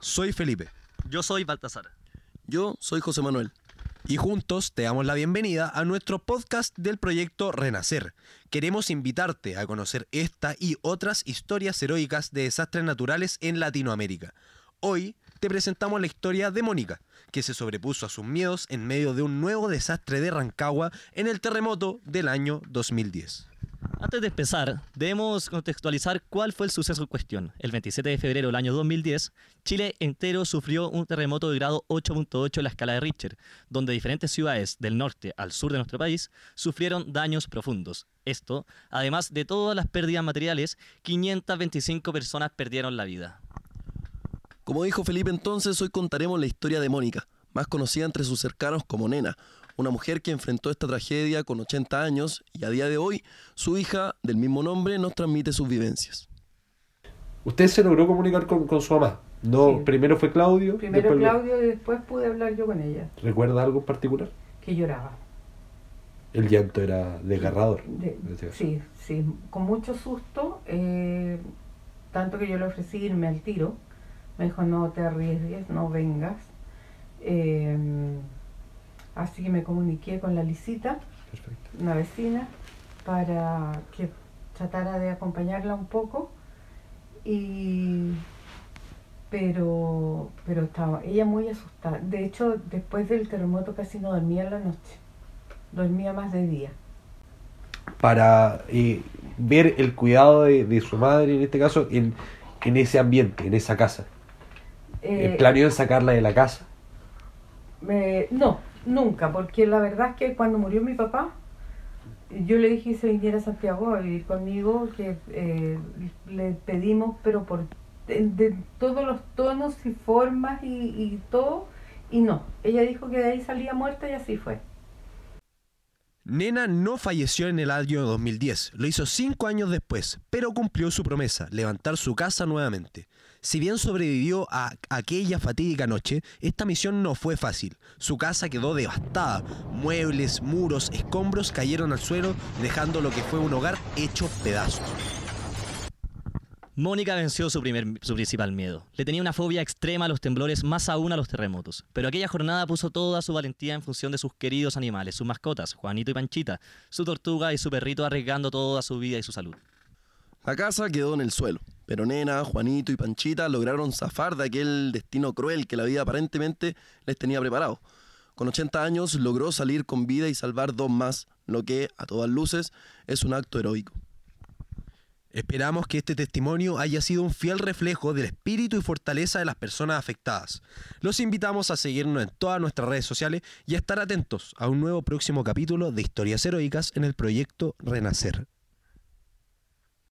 soy Felipe. Yo soy Baltasar. Yo soy José Manuel. Y juntos te damos la bienvenida a nuestro podcast del proyecto Renacer. Queremos invitarte a conocer esta y otras historias heroicas de desastres naturales en Latinoamérica. Hoy te presentamos la historia de Mónica, que se sobrepuso a sus miedos en medio de un nuevo desastre de Rancagua en el terremoto del año 2010. Antes de empezar, debemos contextualizar cuál fue el suceso en cuestión. El 27 de febrero del año 2010, Chile entero sufrió un terremoto de grado 8.8 en la escala de Richter, donde diferentes ciudades del norte al sur de nuestro país sufrieron daños profundos. Esto, además de todas las pérdidas materiales, 525 personas perdieron la vida. Como dijo Felipe entonces, hoy contaremos la historia de Mónica, más conocida entre sus cercanos como Nena, una mujer que enfrentó esta tragedia con 80 años y a día de hoy su hija del mismo nombre nos transmite sus vivencias. Usted se logró comunicar con, con su mamá. No, Sí. primero fue Claudio. Primero después- Claudio y después pude hablar yo con ella, ¿Recuerda algo en particular? que lloraba. El llanto era desgarrador. De- este sí, sí, con mucho susto, eh, tanto que yo le ofrecí irme al tiro. Me dijo, no te arriesgues, no vengas. Eh, así que me comuniqué con la Lisita, Perfecto. una vecina, para que tratara de acompañarla un poco. Y pero pero estaba ella muy asustada. De hecho, después del terremoto casi no dormía en la noche. Dormía más de día. Para eh, ver el cuidado de, de su madre, en este caso, en, en ese ambiente, en esa casa. Eh, ¿Planeó sacarla de la casa? me- no, nunca, porque la verdad es que cuando murió mi papá, yo le dije que se viniera a Santiago a vivir conmigo, que eh, le pedimos, pero por de, todos los tonos y formas y, y todo, y no. Ella dijo que de ahí salía muerta y así fue. Nena no falleció en el año 2010, lo hizo cinco años después, pero cumplió su promesa, levantar su casa nuevamente. Si bien sobrevivió a aquella fatídica noche, esta misión no fue fácil. Su casa quedó devastada, muebles, muros, escombros cayeron al suelo, dejando lo que fue un hogar hecho pedazos. Mónica venció su, primer, su principal miedo. Le tenía una fobia extrema a los temblores, más aún a los terremotos. Pero aquella jornada puso toda su valentía en función de sus queridos animales, sus mascotas, Juanito y Panchita, su tortuga y su perrito arriesgando toda su vida y su salud. La casa quedó en el suelo, pero Nena, Juanito y Panchita lograron zafar de aquel destino cruel que la vida aparentemente les tenía preparado. Con 80 años logró salir con vida y salvar dos más, lo que, a todas luces, es un acto heroico. Esperamos que este testimonio haya sido un fiel reflejo del espíritu y fortaleza de las personas afectadas. Los invitamos a seguirnos en todas nuestras redes sociales y a estar atentos a un nuevo próximo capítulo de Historias Heroicas en el proyecto Renacer.